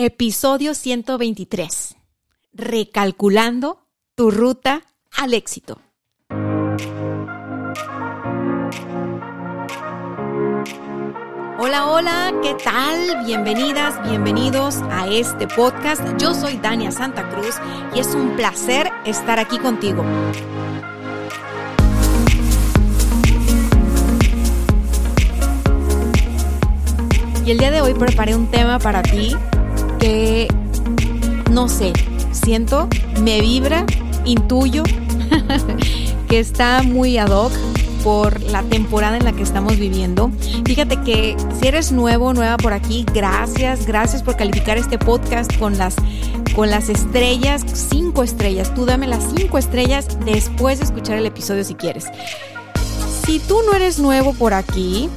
Episodio 123. Recalculando tu ruta al éxito. Hola, hola, ¿qué tal? Bienvenidas, bienvenidos a este podcast. Yo soy Dania Santa Cruz y es un placer estar aquí contigo. Y el día de hoy preparé un tema para ti que, no sé, siento, me vibra, intuyo que está muy ad hoc por la temporada en la que estamos viviendo. Fíjate que si eres nuevo, nueva por aquí, gracias, gracias por calificar este podcast con las con las estrellas, cinco estrellas. Tú dame las cinco estrellas después de escuchar el episodio si quieres. Si tú no eres nuevo por aquí,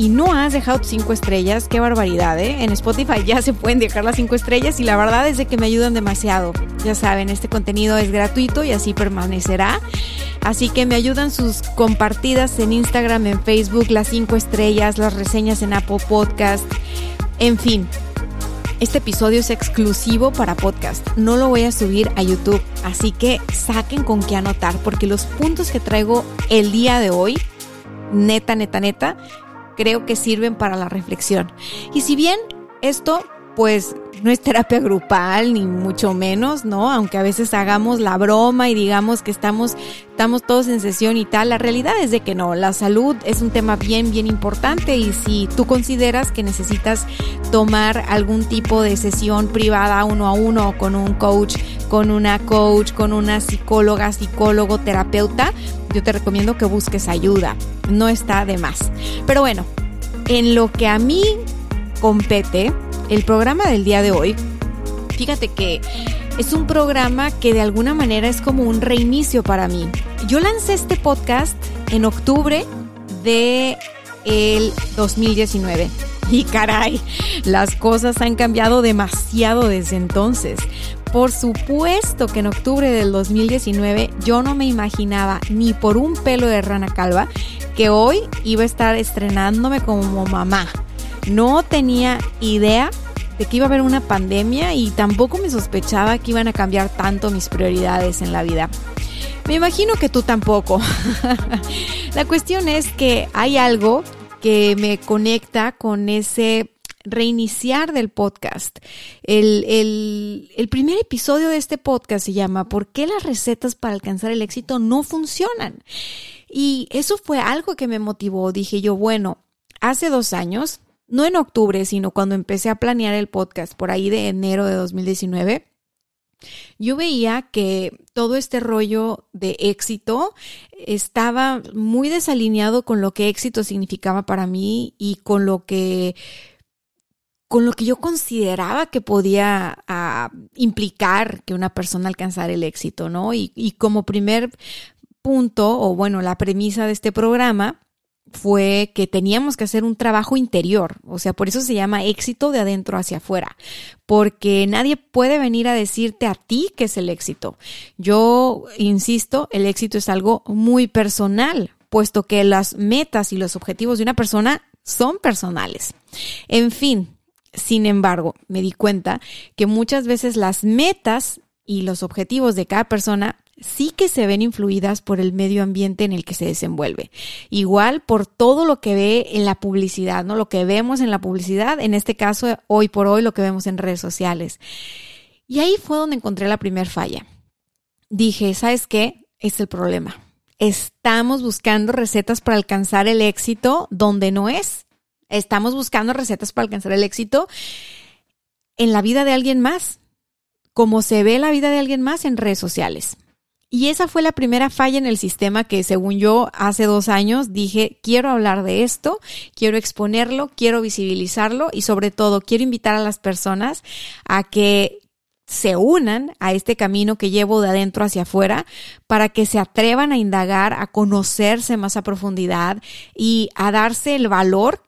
y no has dejado cinco estrellas, qué barbaridad, ¿eh? En Spotify ya se pueden dejar las cinco estrellas y la verdad es de que me ayudan demasiado. Ya saben, este contenido es gratuito y así permanecerá. Así que me ayudan sus compartidas en Instagram, en Facebook, las cinco estrellas, las reseñas en Apple Podcast, en fin. Este episodio es exclusivo para podcast, no lo voy a subir a YouTube, así que saquen con qué anotar porque los puntos que traigo el día de hoy, neta, neta, neta, creo que sirven para la reflexión. Y si bien esto, pues, no es terapia grupal, ni mucho menos, ¿no? Aunque a veces hagamos la broma y digamos que estamos, estamos todos en sesión y tal, la realidad es de que no, la salud es un tema bien, bien importante y si tú consideras que necesitas tomar algún tipo de sesión privada uno a uno con un coach, con una coach, con una psicóloga, psicólogo, terapeuta, yo te recomiendo que busques ayuda, no está de más. Pero bueno, en lo que a mí compete, el programa del día de hoy, fíjate que es un programa que de alguna manera es como un reinicio para mí. Yo lancé este podcast en octubre de el 2019. Y caray, las cosas han cambiado demasiado desde entonces. Por supuesto que en octubre del 2019 yo no me imaginaba ni por un pelo de rana calva que hoy iba a estar estrenándome como mamá. No tenía idea de que iba a haber una pandemia y tampoco me sospechaba que iban a cambiar tanto mis prioridades en la vida. Me imagino que tú tampoco. la cuestión es que hay algo que me conecta con ese reiniciar del podcast. El, el, el, primer episodio de este podcast se llama ¿Por qué las recetas para alcanzar el éxito no funcionan? Y eso fue algo que me motivó. Dije yo, bueno, hace dos años, no en octubre, sino cuando empecé a planear el podcast por ahí de enero de 2019, yo veía que todo este rollo de éxito estaba muy desalineado con lo que éxito significaba para mí y con lo que con lo que yo consideraba que podía ah, implicar que una persona alcanzara el éxito, ¿no? Y, y como primer punto, o bueno, la premisa de este programa, fue que teníamos que hacer un trabajo interior, o sea, por eso se llama éxito de adentro hacia afuera, porque nadie puede venir a decirte a ti qué es el éxito. Yo insisto, el éxito es algo muy personal, puesto que las metas y los objetivos de una persona son personales. En fin, sin embargo, me di cuenta que muchas veces las metas y los objetivos de cada persona sí que se ven influidas por el medio ambiente en el que se desenvuelve. Igual por todo lo que ve en la publicidad, ¿no? Lo que vemos en la publicidad, en este caso, hoy por hoy, lo que vemos en redes sociales. Y ahí fue donde encontré la primer falla. Dije, ¿sabes qué? Es el problema. Estamos buscando recetas para alcanzar el éxito donde no es. Estamos buscando recetas para alcanzar el éxito en la vida de alguien más, como se ve la vida de alguien más en redes sociales. Y esa fue la primera falla en el sistema que, según yo, hace dos años dije, quiero hablar de esto, quiero exponerlo, quiero visibilizarlo y sobre todo quiero invitar a las personas a que se unan a este camino que llevo de adentro hacia afuera para que se atrevan a indagar, a conocerse más a profundidad y a darse el valor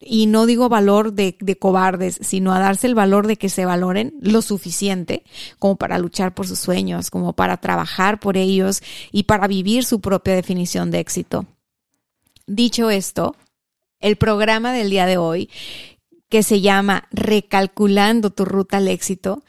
y no digo valor de, cobardes, sino a darse el valor de que se valoren lo suficiente como para luchar por sus sueños, como para trabajar por ellos y para vivir su propia definición de éxito. Dicho esto, el programa del día de hoy que se llama Recalculando tu ruta al éxito,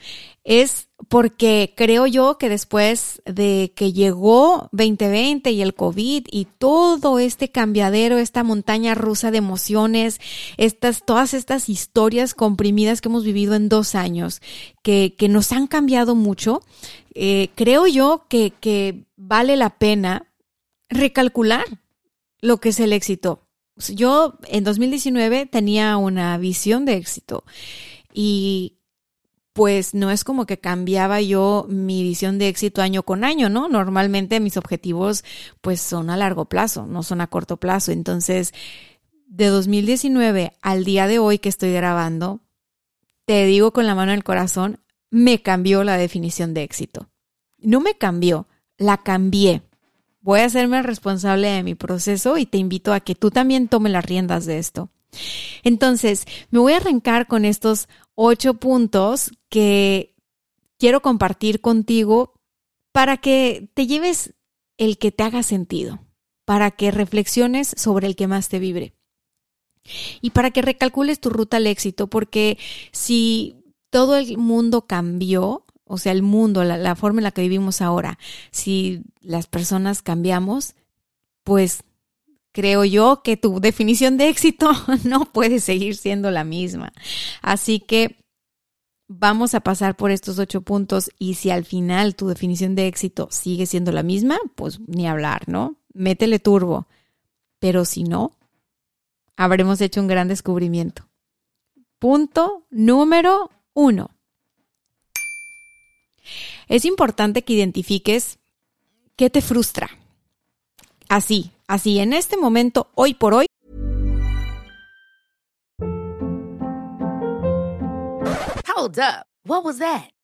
es porque creo yo que después de que llegó 2020 y el COVID y todo este cambiadero, esta montaña rusa de emociones, estas, todas estas historias comprimidas que hemos vivido en dos años, que, que nos han cambiado mucho, eh, creo yo que, que vale la pena recalcular lo que es el éxito. Yo en 2019 tenía una visión de éxito y pues no es como que cambiaba yo mi visión de éxito año con año, ¿no? Normalmente mis objetivos pues son a largo plazo, no son a corto plazo. Entonces, de 2019 al día de hoy que estoy grabando, te digo con la mano en el corazón, me cambió la definición de éxito. No me cambió, la cambié. Voy a hacerme responsable de mi proceso y te invito a que tú también tomes las riendas de esto. Entonces, me voy a arrancar con estos ocho puntos que quiero compartir contigo para que te lleves el que te haga sentido, para que reflexiones sobre el que más te vibre y para que recalcules tu ruta al éxito, porque si todo el mundo cambió, o sea, el mundo, la, la, forma en la que vivimos ahora, si las personas cambiamos, pues creo yo que tu definición de éxito no puede seguir siendo la misma. Así que vamos a pasar por estos ocho puntos y si al final tu definición de éxito sigue siendo la misma, pues ni hablar, ¿no? Métele turbo. Pero si no, habremos hecho un gran descubrimiento. Punto número uno. Es importante que identifiques qué te frustra. Así, así, en este momento, hoy por hoy. Hold up. What was that?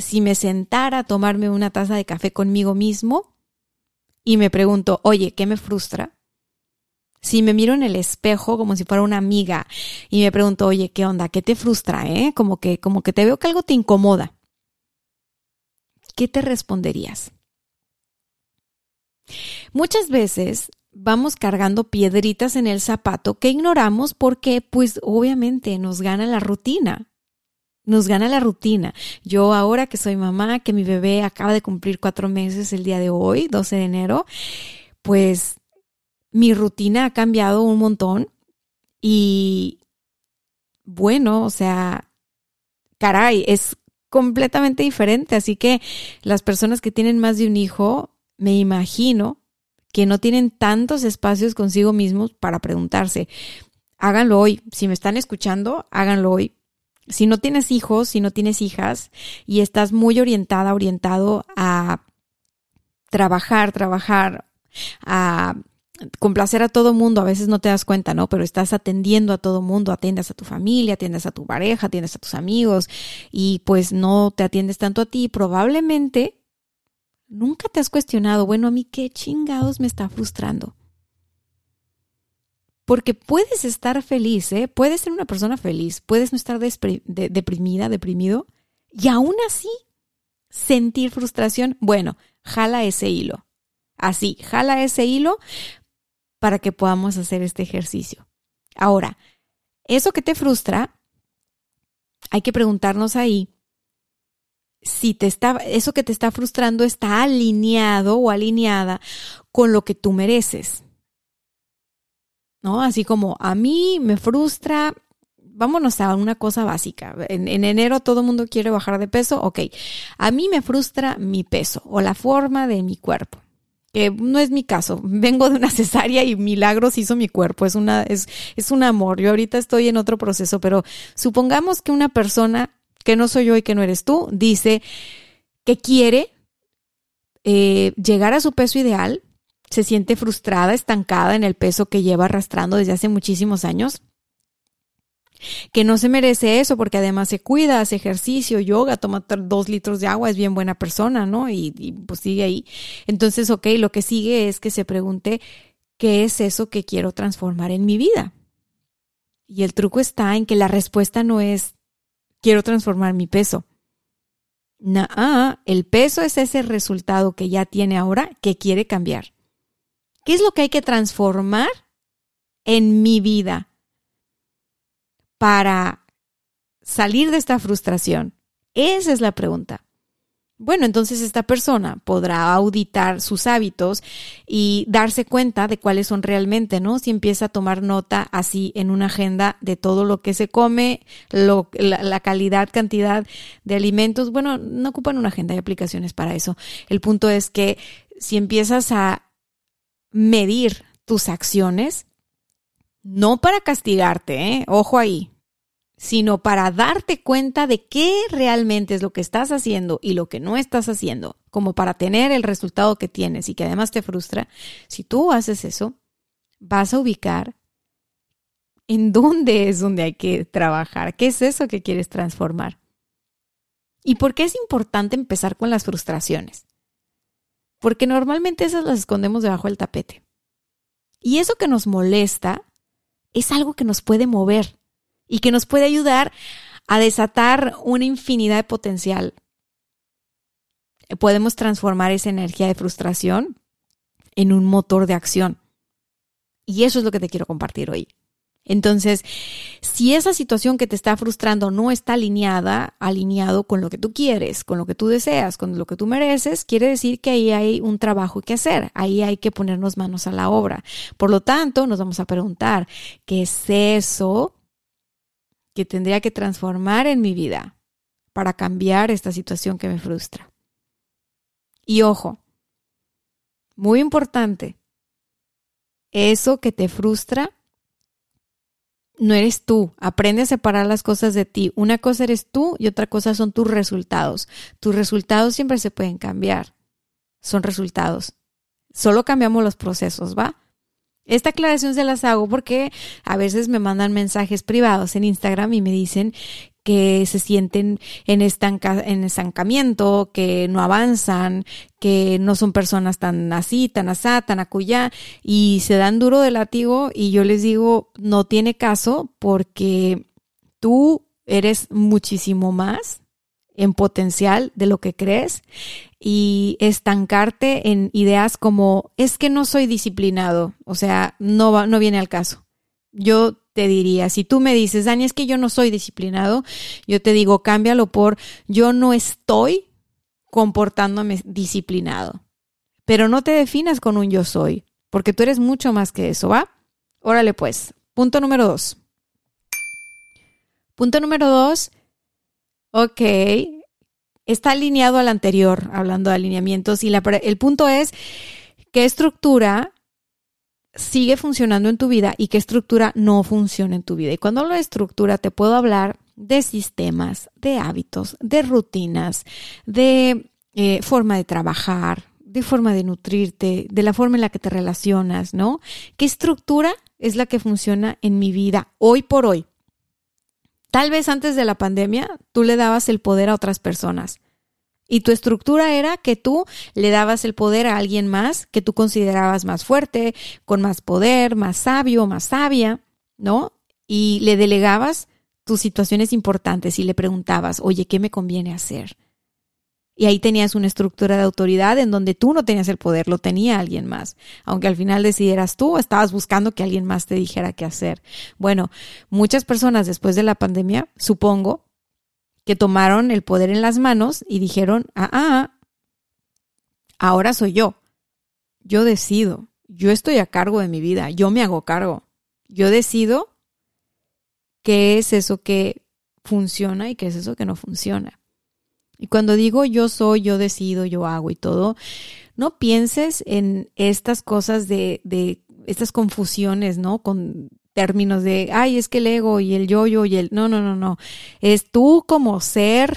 Si me sentara a tomarme una taza de café conmigo mismo y me pregunto, oye, ¿qué me frustra? Si me miro en el espejo como si fuera una amiga y me pregunto, oye, ¿qué onda? ¿Qué te frustra? Eh? Como que, como que te veo que algo te incomoda. ¿qué te responderías? Muchas veces vamos cargando piedritas en el zapato que ignoramos porque pues obviamente nos gana la rutina. Nos gana la rutina. Yo ahora que soy mamá, que mi bebé acaba de cumplir cuatro meses el día de hoy, 12 de enero, pues mi rutina ha cambiado un montón y bueno, o sea, caray, es completamente diferente. Así que las personas que tienen más de un hijo, me imagino que no tienen tantos espacios consigo mismos para preguntarse. Háganlo hoy. Si me están escuchando, háganlo hoy. Si no tienes hijos, si no tienes hijas y estás muy orientada, orientado a trabajar, trabajar, a complacer a todo mundo, a veces no te das cuenta, ¿no? Pero estás atendiendo a todo mundo, atiendes a tu familia, atiendes a tu pareja, atiendes a tus amigos y pues no te atiendes tanto a ti, probablemente nunca te has cuestionado, bueno, a mí qué chingados me está frustrando. Porque puedes estar feliz, ¿eh? Puedes ser una persona feliz, puedes no estar deprimida, deprimido, y aún así sentir frustración. Bueno, jala ese hilo. Así, jala ese hilo para que podamos hacer este ejercicio. Ahora, eso que te frustra, hay que preguntarnos ahí si te está, eso que te está frustrando está alineado o alineada con lo que tú mereces. ¿No? Así como a mí me frustra, vámonos a una cosa básica. En, en enero todo el mundo quiere bajar de peso, ok. A mí me frustra mi peso o la forma de mi cuerpo que no es mi caso. Vengo de una cesárea y milagros hizo mi cuerpo. Es una, es, es un amor. Yo ahorita estoy en otro proceso, pero supongamos que una persona que no soy yo y que no eres tú, dice que quiere eh, llegar a su peso ideal, se siente frustrada, estancada en el peso que lleva arrastrando desde hace muchísimos años. que no se merece eso porque además se cuida, hace ejercicio, yoga, toma dos litros de agua, es bien buena persona, ¿no? Y, pues sigue ahí. Entonces, ok, lo que sigue es que se pregunte, ¿qué es eso que quiero transformar en mi vida? Y el truco está en que la respuesta no es, quiero transformar mi peso. No, el peso es ese resultado que ya tiene ahora que quiere cambiar. ¿Qué es lo que hay que transformar en mi vida? para salir de esta frustración? Esa es la pregunta. Bueno, entonces esta persona podrá auditar sus hábitos y darse cuenta de cuáles son realmente, ¿no? Si empieza a tomar nota así en una agenda de todo lo que se come, lo, la, la, calidad, cantidad de alimentos, bueno, no ocupan una agenda, hay aplicaciones para eso. El punto es que si empiezas a medir tus acciones, no para castigarte, ¿eh? ojo ahí, sino para darte cuenta de qué realmente es lo que estás haciendo y lo que no estás haciendo, como para tener el resultado que tienes y que además te frustra. Si tú haces eso, vas a ubicar en dónde es donde hay que trabajar, qué es eso que quieres transformar. ¿Y por qué es importante empezar con las frustraciones? Porque normalmente esas las escondemos debajo del tapete. Y eso que nos molesta es algo que nos puede mover y que nos puede ayudar a desatar una infinidad de potencial. Podemos transformar esa energía de frustración en un motor de acción. Y eso es lo que te quiero compartir hoy. Entonces, si esa situación que te está frustrando no está alineada, alineado con lo que tú quieres, con lo que tú deseas, con lo que tú mereces, quiere decir que ahí hay un trabajo que hacer, ahí hay que ponernos manos a la obra. Por lo tanto, nos vamos a preguntar, ¿qué es eso que tendría que transformar en mi vida para cambiar esta situación que me frustra? Y ojo, muy importante, eso que te frustra no eres tú. Aprende a separar las cosas de ti. Una cosa eres tú y otra cosa son tus resultados. Tus resultados siempre se pueden cambiar. Son resultados. Solo cambiamos los procesos, ¿va? Esta aclaración se las hago porque a veces me mandan mensajes privados en Instagram y me dicen que se sienten en, estanca, en estancamiento, que no avanzan, que no son personas tan así, tan asá, tan acuyá, y se dan duro de látigo y yo les digo, no tiene caso porque tú eres muchísimo más en potencial de lo que crees y estancarte en ideas como es que no soy disciplinado, o sea, no va, no viene al caso. Yo te diría, si tú me dices, Dani, es que yo no soy disciplinado, yo te digo, cámbialo por yo no estoy comportándome disciplinado. Pero no te definas con un yo soy, porque tú eres mucho más que eso, ¿va? Órale pues. Punto número dos. Punto número dos. Ok. Está alineado al anterior, hablando de alineamientos. Y la, el punto es, ¿qué estructura sigue funcionando en tu vida y qué estructura no funciona en tu vida. Y cuando hablo de estructura, te puedo hablar de sistemas, de hábitos, de rutinas, de eh, forma de trabajar, de forma de nutrirte, de la forma en la que te relacionas, ¿no? ¿Qué estructura es la que funciona en mi vida hoy por hoy? Tal vez antes de la pandemia tú le dabas el poder a otras personas. Y tu estructura era que tú le dabas el poder a alguien más que tú considerabas más fuerte, con más poder, más sabio, más sabia, ¿no? Y le delegabas tus situaciones importantes y le preguntabas, oye, ¿qué me conviene hacer? Y ahí tenías una estructura de autoridad en donde tú no tenías el poder, lo tenía alguien más. Aunque al final decidieras tú, estabas buscando que alguien más te dijera qué hacer. Bueno, muchas personas después de la pandemia, supongo, que tomaron el poder en las manos y dijeron, ah, ah, ahora soy yo. Yo decido. Yo estoy a cargo de mi vida. Yo me hago cargo. Yo decido qué es eso que funciona y qué es eso que no funciona. Y cuando digo yo soy, yo decido, yo hago y todo, no pienses en estas cosas de, de estas confusiones, ¿no? Con términos de, ay, es que el ego y el yo-yo y el... No, no, no, no. Es tú como ser,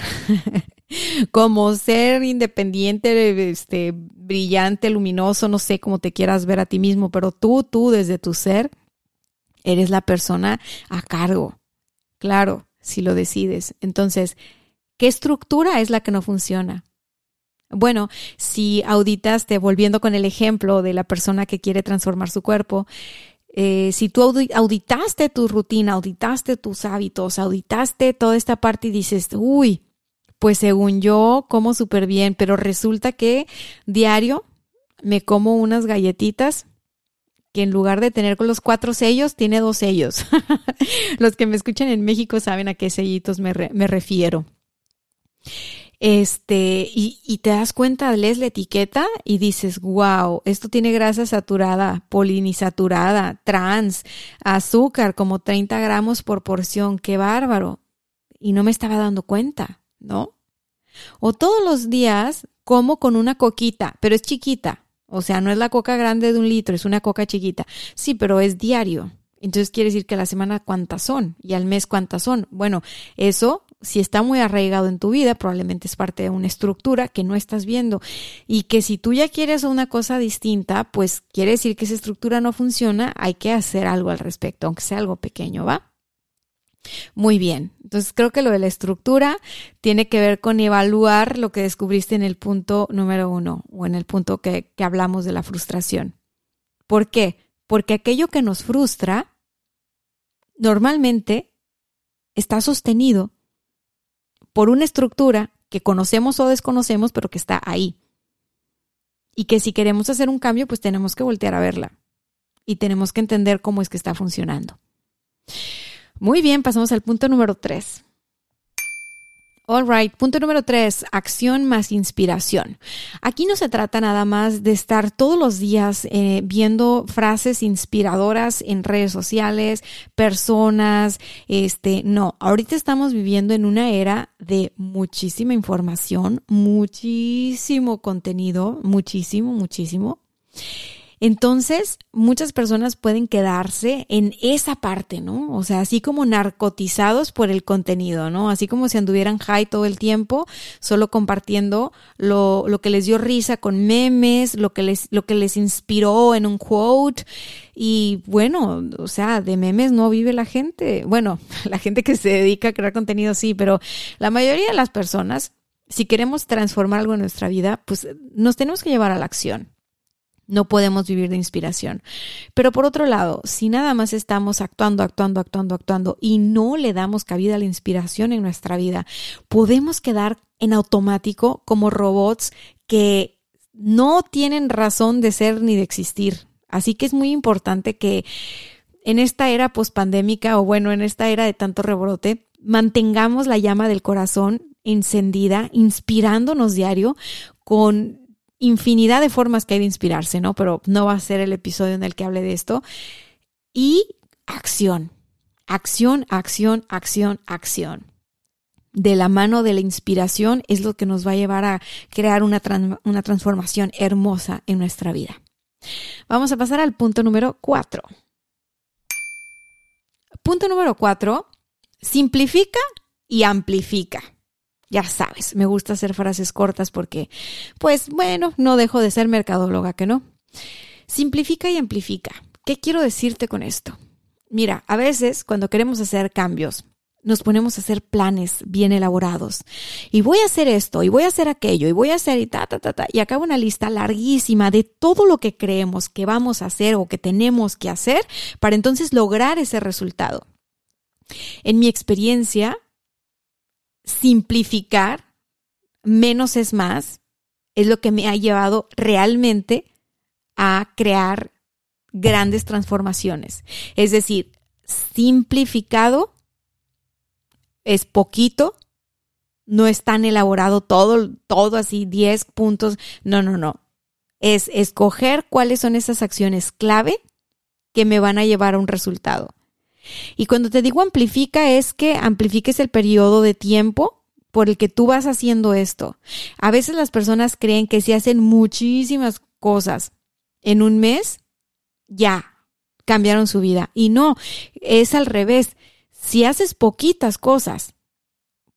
como ser independiente, este, brillante, luminoso, no sé cómo te quieras ver a ti mismo, pero tú, tú desde tu ser, eres la persona a cargo. claro, si lo decides. Entonces, ¿qué estructura es la que no funciona? Bueno, si auditaste, volviendo con el ejemplo de la persona que quiere transformar su cuerpo, eh, si tú auditaste tu rutina, auditaste tus hábitos, auditaste toda esta parte y dices, uy, pues según yo como súper bien, pero resulta que diario me como unas galletitas que en lugar de tener con los cuatro sellos, tiene dos sellos. los que me escuchan en México saben a qué sellitos me, me refiero. Este, y, y, te das cuenta, lees la etiqueta y dices, wow, esto tiene grasa saturada, poliinsaturada, trans, azúcar, como 30 gramos por porción, qué bárbaro. Y no me estaba dando cuenta, ¿no? O todos los días como con una coquita, pero es chiquita. O sea, no es la coca grande de un litro, es una coca chiquita. Sí, pero es diario. Entonces quiere decir que a la semana cuántas son y al mes cuántas son. Bueno, eso si está muy arraigado en tu vida, probablemente es parte de una estructura que no estás viendo y que si tú ya quieres una cosa distinta, pues quiere decir que esa estructura no funciona, hay que hacer algo al respecto, aunque sea algo pequeño, ¿va? Muy bien, entonces creo que lo de la estructura tiene que ver con evaluar lo que descubriste en el punto número uno o en el punto que, que hablamos de la frustración. ¿Por qué? Porque aquello que nos frustra normalmente está sostenido por una estructura que conocemos o desconocemos, pero que está ahí. Y que si queremos hacer un cambio, pues tenemos que voltear a verla. Y tenemos que entender cómo es que está funcionando. Muy bien, pasamos al punto número tres. All right. Punto número tres, acción más inspiración. Aquí no se trata nada más de estar todos los días eh, viendo frases inspiradoras en redes sociales, personas, este, no. Ahorita estamos viviendo en una era de muchísima información, muchísimo contenido, muchísimo, muchísimo. Entonces, muchas personas pueden quedarse en esa parte, ¿no? O sea, así como narcotizados por el contenido, ¿no? Así como si anduvieran high todo el tiempo, solo compartiendo lo, lo que les dio risa con memes, lo que les, lo que les inspiró en un quote. Y bueno, o sea, de memes no vive la gente. Bueno, la gente que se dedica a crear contenido sí, pero la mayoría de las personas, si queremos transformar algo en nuestra vida, pues nos tenemos que llevar a la acción. No podemos vivir de inspiración. Pero por otro lado, si nada más estamos actuando, actuando, actuando, actuando y no le damos cabida a la inspiración en nuestra vida, podemos quedar en automático como robots que no tienen razón de ser ni de existir. Así que es muy importante que en esta era pospandémica o bueno, en esta era de tanto rebrote, mantengamos la llama del corazón encendida, inspirándonos diario con infinidad de formas que hay de inspirarse, ¿no? Pero no va a ser el episodio en el que hable de esto. Y acción, acción, acción, acción, acción. De la mano de la inspiración es lo que nos va a llevar a crear una, una transformación hermosa en nuestra vida. Vamos a pasar al punto número cuatro. Punto número cuatro, simplifica y amplifica. Ya sabes, me gusta hacer frases cortas porque, pues bueno, no dejo de ser mercadóloga, que no. Simplifica y amplifica. ¿Qué quiero decirte con esto? Mira, a veces cuando queremos hacer cambios, nos ponemos a hacer planes bien elaborados. Y voy a hacer esto, y voy a hacer aquello, y voy a hacer y ta, ta, ta, ta. Y acabo una lista larguísima de todo lo que creemos que vamos a hacer o que tenemos que hacer para entonces lograr ese resultado. En mi experiencia, simplificar, menos es más, es lo que me ha llevado realmente a crear grandes transformaciones. Es decir, simplificado es poquito, no es tan elaborado todo, todo así, 10 puntos. No, no, no. Es escoger cuáles son esas acciones clave que me van a llevar a un resultado. Y cuando te digo amplifica es que amplifiques el periodo de tiempo por el que tú vas haciendo esto. A veces las personas creen que si hacen muchísimas cosas en un mes, ya cambiaron su vida. Y no, es al revés. Si haces poquitas cosas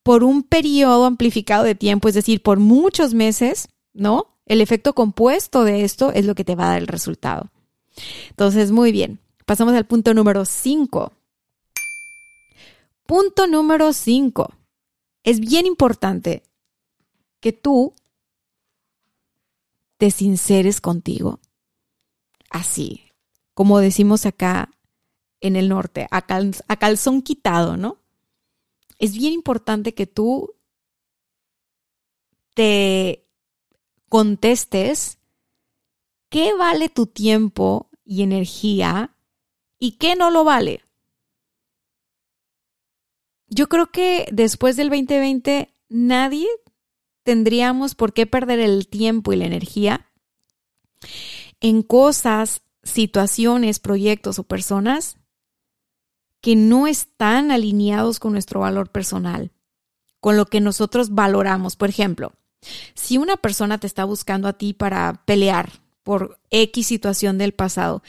por un periodo amplificado de tiempo, es decir, por muchos meses, ¿no? El efecto compuesto de esto es lo que te va a dar el resultado. Entonces, muy bien. Pasamos al punto número 5. Punto número 5. Es bien importante que tú te sinceres contigo. Así, como decimos acá en el norte, a, calzón quitado, ¿no? Es bien importante que tú te contestes qué vale tu tiempo y energía y qué no lo vale. Yo creo que después del 2020 nadie tendríamos por qué perder el tiempo y la energía en cosas, situaciones, proyectos o personas que no están alineados con nuestro valor personal, con lo que nosotros valoramos. Por ejemplo, si una persona te está buscando a ti para pelear por X situación del pasado,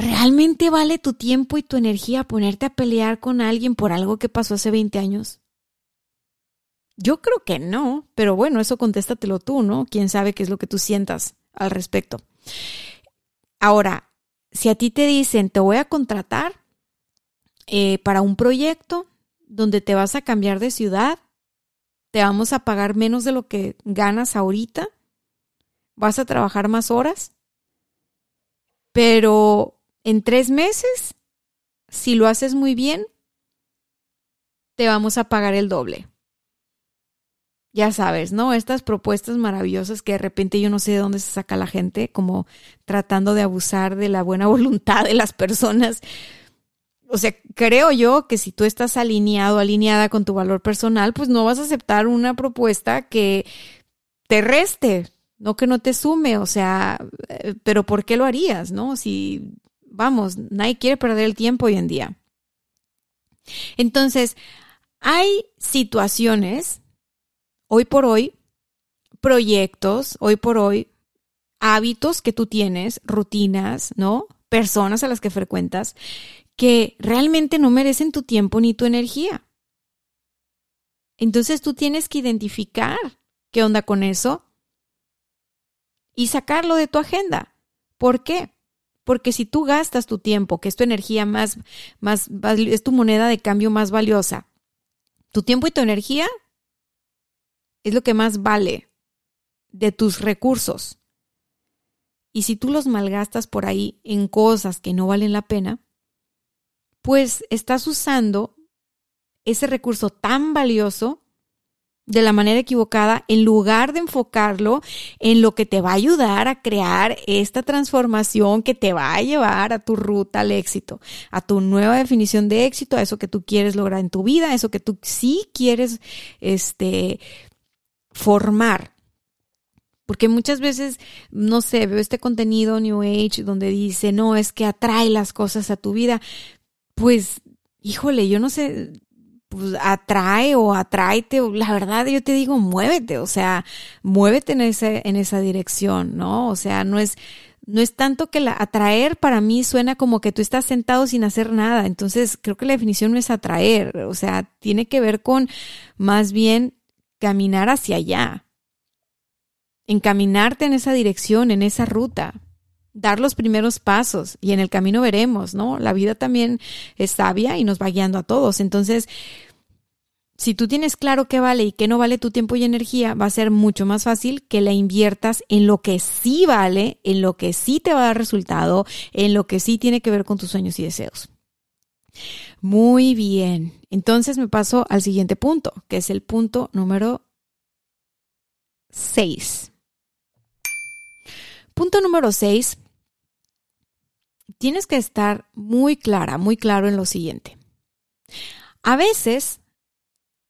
¿realmente vale tu tiempo y tu energía ponerte a pelear con alguien por algo que pasó hace 20 años? Yo creo que no, pero bueno, eso contéstatelo tú, ¿no? Quién sabe qué es lo que tú sientas al respecto. Ahora, si a ti te dicen, te voy a contratar eh, para un proyecto donde te vas a cambiar de ciudad, te vamos a pagar menos de lo que ganas ahorita, vas a trabajar más horas, pero en tres meses, si lo haces muy bien, te vamos a pagar el doble ya sabes, ¿no? Estas propuestas maravillosas que de repente yo no sé de dónde se saca la gente, como tratando de abusar de la buena voluntad de las personas. O sea, creo yo que si tú estás alineado, alineada con tu valor personal, pues no vas a aceptar una propuesta que te reste, no que no te sume, o sea, eh, pero ¿por qué lo harías, no? Si, vamos, nadie quiere perder el tiempo hoy en día. Entonces, hay situaciones hoy por hoy, proyectos, hoy por hoy, hábitos que tú tienes, rutinas, ¿no? Personas a las que frecuentas que realmente no merecen tu tiempo ni tu energía. Entonces tú tienes que identificar qué onda con eso y sacarlo de tu agenda. ¿Por qué? Porque si tú gastas tu tiempo, que es tu energía más, más, es tu moneda de cambio más valiosa, tu tiempo y tu energía es lo que más vale de tus recursos. Y si tú los malgastas por ahí en cosas que no valen la pena, pues estás usando ese recurso tan valioso de la manera equivocada en lugar de enfocarlo en lo que te va a ayudar a crear esta transformación que te va a llevar a tu ruta al éxito, a tu nueva definición de éxito, a eso que tú quieres lograr en tu vida, a eso que tú sí quieres este formar. Porque muchas veces, no sé, veo este contenido New Age donde dice, no, es que atrae las cosas a tu vida. Pues, híjole, yo no sé, pues atrae o atráete, la verdad yo te digo, muévete, o sea, muévete en, ese, en esa dirección, ¿no? O sea, no es, no es tanto que la atraer para mí suena como que tú estás sentado sin hacer nada, entonces creo que la definición no es atraer, o sea, tiene que ver con más bien caminar hacia allá, encaminarte en esa dirección, en esa ruta, dar los primeros pasos y en el camino veremos, ¿no? La vida también es sabia y nos va guiando a todos. Entonces, si tú tienes claro qué vale y qué no vale tu tiempo y energía, va a ser mucho más fácil que la inviertas en lo que sí vale, en lo que sí te va a dar resultado, en lo que sí tiene que ver con tus sueños y deseos. Muy bien. Entonces me paso al siguiente punto, que es el punto número 6. Punto número 6. Tienes que estar muy clara, muy claro en lo siguiente. A veces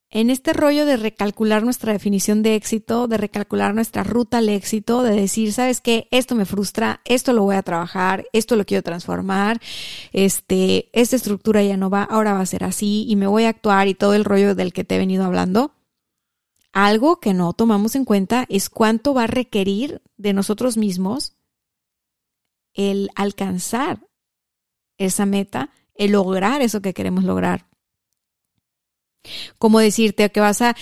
en este rollo de recalcular nuestra definición de éxito, de recalcular nuestra ruta al éxito, de decir, ¿sabes qué? Esto me frustra, esto lo voy a trabajar, esto lo quiero transformar, este, esta estructura ya no va, ahora va a ser así y me voy a actuar y todo el rollo del que te he venido hablando. Algo que no tomamos en cuenta es cuánto va a requerir de nosotros mismos el alcanzar esa meta, el lograr eso que queremos lograr. Como decirte que vas a,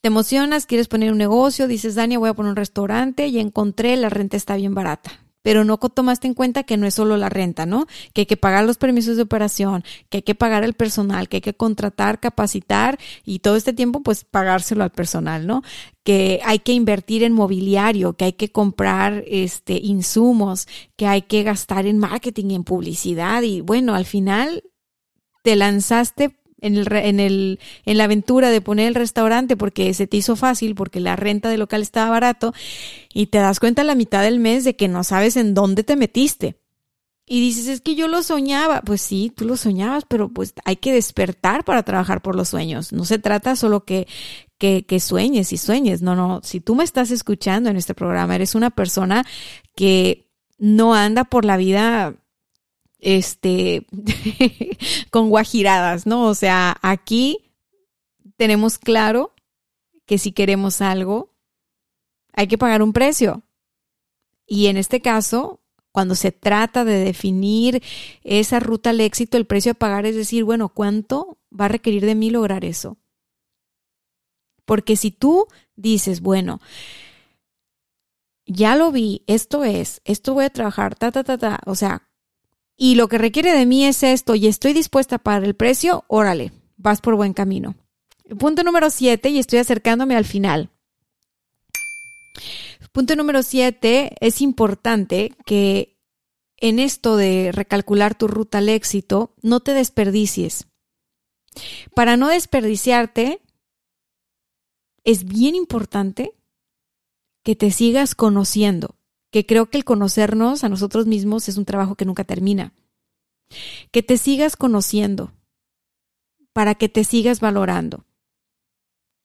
te emocionas, quieres poner un negocio, dices, Dania, voy a poner un restaurante y encontré, la renta está bien barata. Pero no tomaste en cuenta que no es solo la renta, ¿no? Que hay que pagar los permisos de operación, que hay que pagar el personal, que hay que contratar, capacitar y todo este tiempo pues pagárselo al personal, ¿no? Que hay que invertir en mobiliario, que hay que comprar este insumos, que hay que gastar en marketing en publicidad y bueno, al final te lanzaste en, el, en, el, en la aventura de poner el restaurante porque se te hizo fácil, porque la renta del local estaba barato, y te das cuenta a la mitad del mes de que no sabes en dónde te metiste. Y dices, es que yo lo soñaba. Pues sí, tú lo soñabas, pero pues hay que despertar para trabajar por los sueños. No se trata solo que, que, que sueñes y sueñes. No, no. Si tú me estás escuchando en este programa, eres una persona que no anda por la vida este, con guajiradas, ¿no? O sea, aquí tenemos claro que si queremos algo, hay que pagar un precio. Y en este caso, cuando se trata de definir esa ruta al éxito, el precio a pagar es decir, bueno, ¿cuánto va a requerir de mí lograr eso? Porque si tú dices, bueno, ya lo vi, esto es, esto voy a trabajar, ta, ta, ta, ta, o sea, y lo que requiere de mí es esto y estoy dispuesta para el precio, órale, vas por buen camino. Punto número siete, y estoy acercándome al final. Punto número siete, es importante que en esto de recalcular tu ruta al éxito, no te desperdicies. Para no desperdiciarte, es bien importante que te sigas conociendo que creo que el conocernos a nosotros mismos es un trabajo que nunca termina. Que te sigas conociendo para que te sigas valorando.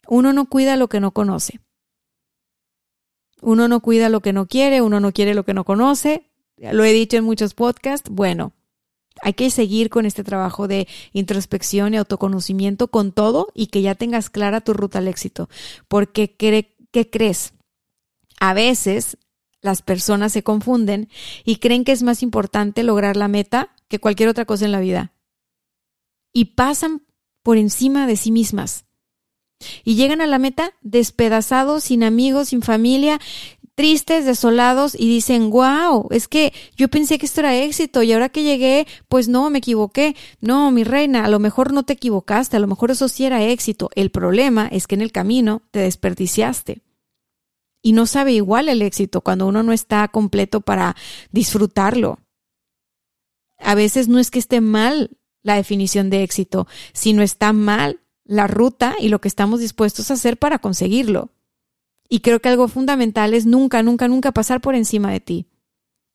Uno no cuida lo que no conoce. Uno no cuida lo que no quiere, uno no quiere lo que no conoce. Lo he dicho en muchos podcasts. Bueno, hay que seguir con este trabajo de introspección y autoconocimiento con todo y que ya tengas clara tu ruta al éxito. Porque, ¿qué crees? A veces las personas se confunden y creen que es más importante lograr la meta que cualquier otra cosa en la vida. Y pasan por encima de sí mismas. Y llegan a la meta despedazados, sin amigos, sin familia, tristes, desolados y dicen, wow, es que yo pensé que esto era éxito y ahora que llegué, pues no, me equivoqué. No, mi reina, a lo mejor no te equivocaste, a lo mejor eso sí era éxito. El problema es que en el camino te desperdiciaste y no sabe igual el éxito cuando uno no está completo para disfrutarlo. A veces no es que esté mal la definición de éxito, sino está mal la ruta y lo que estamos dispuestos a hacer para conseguirlo. Y creo que algo fundamental es nunca, nunca, nunca pasar por encima de ti.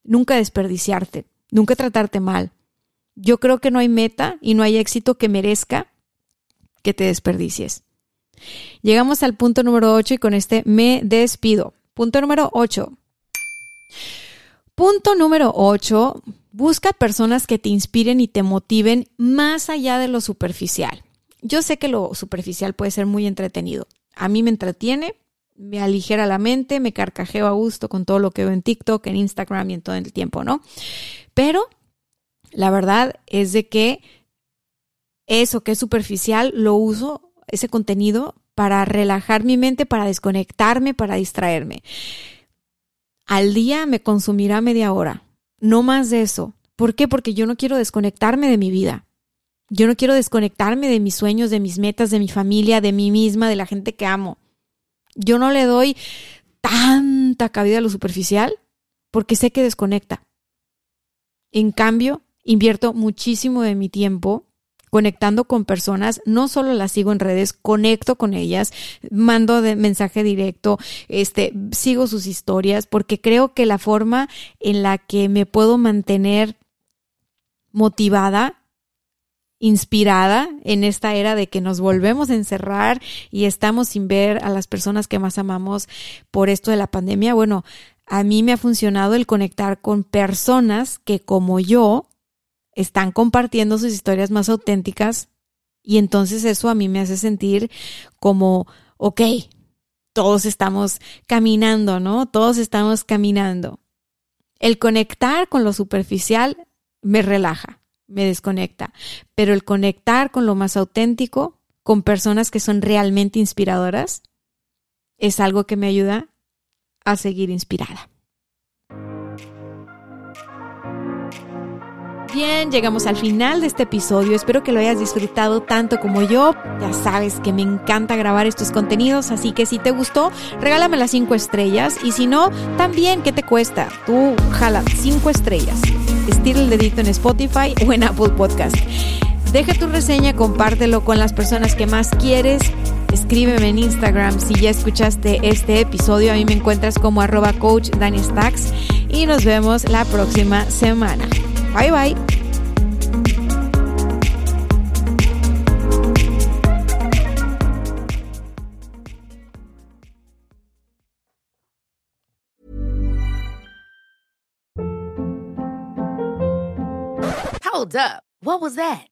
Nunca desperdiciarte, nunca tratarte mal. Yo creo que no hay meta y no hay éxito que merezca que te desperdicies. Llegamos al punto número 8 y con este me despido. Punto número 8. Punto número 8. Busca personas que te inspiren y te motiven más allá de lo superficial. Yo sé que lo superficial puede ser muy entretenido. A mí me entretiene, me aligera la mente, me carcajeo a gusto con todo lo que veo en TikTok, en Instagram y en todo el tiempo, ¿no? Pero la verdad es de que eso que es superficial lo uso ese contenido para relajar mi mente, para desconectarme, para distraerme. Al día me consumirá media hora, no más de eso. ¿Por qué? Porque yo no quiero desconectarme de mi vida. Yo no quiero desconectarme de mis sueños, de mis metas, de mi familia, de mí misma, de la gente que amo. Yo no le doy tanta cabida a lo superficial porque sé que desconecta. En cambio, invierto muchísimo de mi tiempo conectando con personas, no solo las sigo en redes, conecto con ellas, mando de mensaje directo, este, sigo sus historias, porque creo que la forma en la que me puedo mantener motivada inspirada en esta era de que nos volvemos a encerrar y estamos sin ver a las personas que más amamos por esto de la pandemia, bueno, a mí me ha funcionado el conectar con personas que como yo están compartiendo sus historias más auténticas y entonces eso a mí me hace sentir como, ok, todos estamos caminando, ¿no? Todos estamos caminando. El conectar con lo superficial me relaja, me desconecta, pero el conectar con lo más auténtico, con personas que son realmente inspiradoras, es algo que me ayuda a seguir inspirada. Bien, llegamos al final de este episodio. Espero que lo hayas disfrutado tanto como yo. Ya sabes que me encanta grabar estos contenidos, así que si te gustó, regálame las 5 estrellas. Y si no, también, ¿qué te cuesta? Tú jala 5 estrellas. Estira el dedito en Spotify o en Apple Podcast. Deja tu reseña, compártelo con las personas que más quieres. Escríbeme en Instagram si ya escuchaste este episodio. A mí me encuentras como arroba coach Dani Stacks. Y nos vemos la próxima semana. Bye bye. Hold up. What was that?